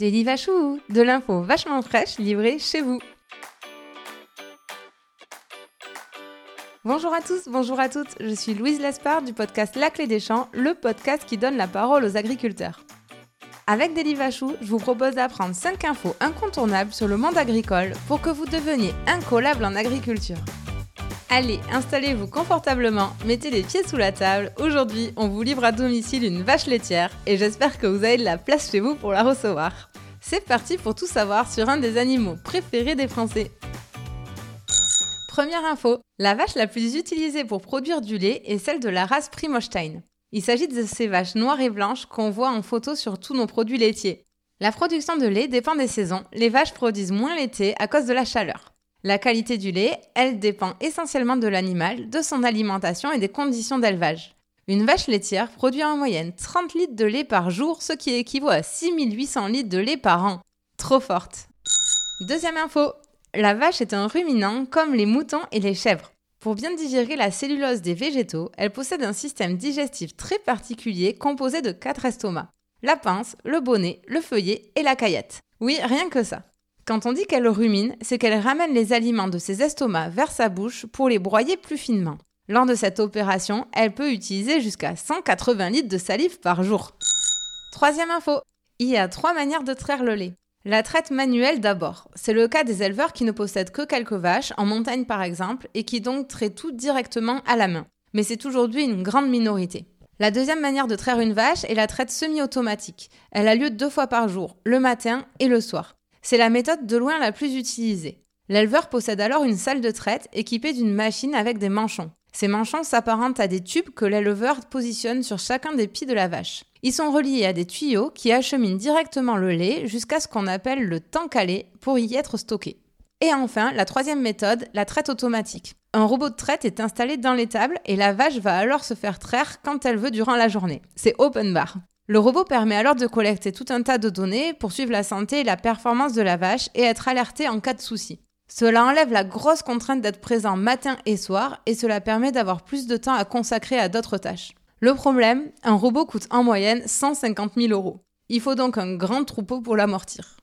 Daily Vachou, de l'info vachement fraîche livrée chez vous. Bonjour à tous, bonjour à toutes, je suis Louise Lespard du podcast La Clé des Champs, le podcast qui donne la parole aux agriculteurs. Avec Daily Vachou, je vous propose d'apprendre 5 infos incontournables sur le monde agricole pour que vous deveniez incollable en agriculture. Allez, installez-vous confortablement, mettez les pieds sous la table. Aujourd'hui, on vous livre à domicile une vache laitière et j'espère que vous avez de la place chez vous pour la recevoir. C'est parti pour tout savoir sur un des animaux préférés des Français. Première info, la vache la plus utilisée pour produire du lait est celle de la race Primostein. Il s'agit de ces vaches noires et blanches qu'on voit en photo sur tous nos produits laitiers. La production de lait dépend des saisons, les vaches produisent moins l'été à cause de la chaleur. La qualité du lait, elle dépend essentiellement de l'animal, de son alimentation et des conditions d'élevage. Une vache laitière produit en moyenne 30 litres de lait par jour, ce qui équivaut à 6800 litres de lait par an. Trop forte. Deuxième info, la vache est un ruminant comme les moutons et les chèvres. Pour bien digérer la cellulose des végétaux, elle possède un système digestif très particulier composé de quatre estomacs. La pince, le bonnet, le feuillet et la caillette. Oui, rien que ça. Quand on dit qu'elle rumine, c'est qu'elle ramène les aliments de ses estomacs vers sa bouche pour les broyer plus finement. Lors de cette opération, elle peut utiliser jusqu'à 180 litres de salive par jour. Troisième info, il y a trois manières de traire le lait. La traite manuelle d'abord. C'est le cas des éleveurs qui ne possèdent que quelques vaches, en montagne par exemple, et qui donc traitent tout directement à la main. Mais c'est aujourd'hui une grande minorité. La deuxième manière de traire une vache est la traite semi-automatique. Elle a lieu deux fois par jour, le matin et le soir. C'est la méthode de loin la plus utilisée. L'éleveur possède alors une salle de traite équipée d'une machine avec des manchons. Ces manchons s'apparentent à des tubes que l'éleveur positionne sur chacun des pieds de la vache. Ils sont reliés à des tuyaux qui acheminent directement le lait jusqu'à ce qu'on appelle le tank à lait pour y être stocké. Et enfin, la troisième méthode, la traite automatique. Un robot de traite est installé dans l'étable et la vache va alors se faire traire quand elle veut durant la journée. C'est open bar. Le robot permet alors de collecter tout un tas de données pour suivre la santé et la performance de la vache et être alerté en cas de souci. Cela enlève la grosse contrainte d'être présent matin et soir et cela permet d'avoir plus de temps à consacrer à d'autres tâches. Le problème, un robot coûte en moyenne 150 000 euros. Il faut donc un grand troupeau pour l'amortir.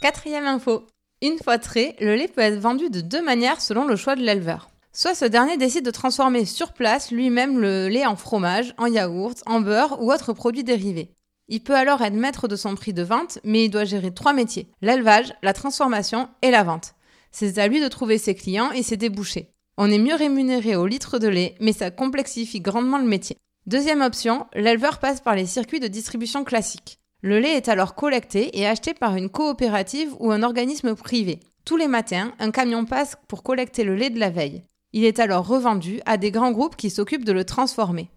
Quatrième info. Une fois trait, le lait peut être vendu de deux manières selon le choix de l'éleveur. Soit ce dernier décide de transformer sur place lui-même le lait en fromage, en yaourt, en beurre ou autre produit dérivé. Il peut alors être maître de son prix de vente, mais il doit gérer trois métiers l'élevage, la transformation et la vente. C'est à lui de trouver ses clients et ses débouchés. On est mieux rémunéré au litre de lait, mais ça complexifie grandement le métier. Deuxième option, l'éleveur passe par les circuits de distribution classiques. Le lait est alors collecté et acheté par une coopérative ou un organisme privé. Tous les matins, un camion passe pour collecter le lait de la veille. Il est alors revendu à des grands groupes qui s'occupent de le transformer.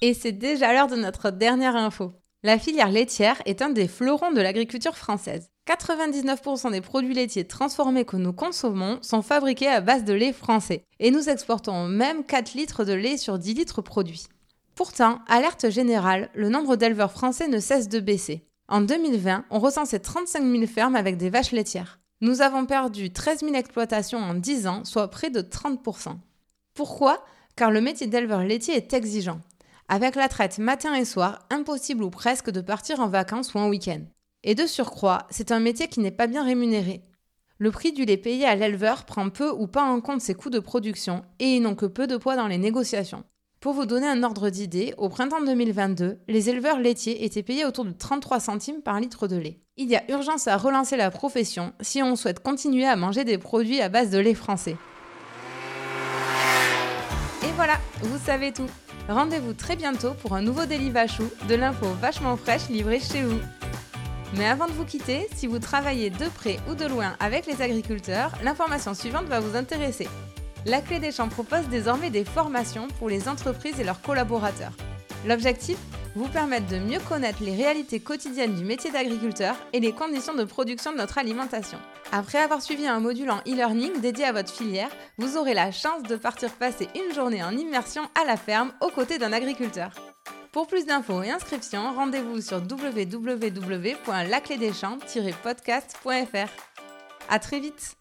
Et c'est déjà l'heure de notre dernière info. La filière laitière est un des fleurons de l'agriculture française. 99% des produits laitiers transformés que nous consommons sont fabriqués à base de lait français. Et nous exportons même 4 litres de lait sur 10 litres produits. Pourtant, alerte générale, le nombre d'éleveurs français ne cesse de baisser. En 2020, on recensait 35 000 fermes avec des vaches laitières. Nous avons perdu 13 000 exploitations en 10 ans, soit près de 30%. Pourquoi? Car le métier d'éleveur laitier est exigeant. Avec la traite matin et soir, impossible ou presque de partir en vacances ou en week-end. Et de surcroît, c'est un métier qui n'est pas bien rémunéré. Le prix du lait payé à l'éleveur prend peu ou pas en compte ses coûts de production et ils n'ont que peu de poids dans les négociations. Pour vous donner un ordre d'idée, au printemps 2022, les éleveurs laitiers étaient payés autour de 33 centimes par litre de lait. Il y a urgence à relancer la profession si on souhaite continuer à manger des produits à base de lait français. Et voilà, vous savez tout. Rendez-vous très bientôt pour un nouveau délit vachou, de l'info vachement fraîche livrée chez vous. Mais avant de vous quitter, si vous travaillez de près ou de loin avec les agriculteurs, l'information suivante va vous intéresser. La Clé des Champs propose désormais des formations pour les entreprises et leurs collaborateurs. L'objectif Vous permettre de mieux connaître les réalités quotidiennes du métier d'agriculteur et les conditions de production de notre alimentation. Après avoir suivi un module en e-learning dédié à votre filière, vous aurez la chance de partir passer une journée en immersion à la ferme aux côtés d'un agriculteur. Pour plus d'infos et inscriptions, rendez-vous sur www.laclédeschamps-podcast.fr. À très vite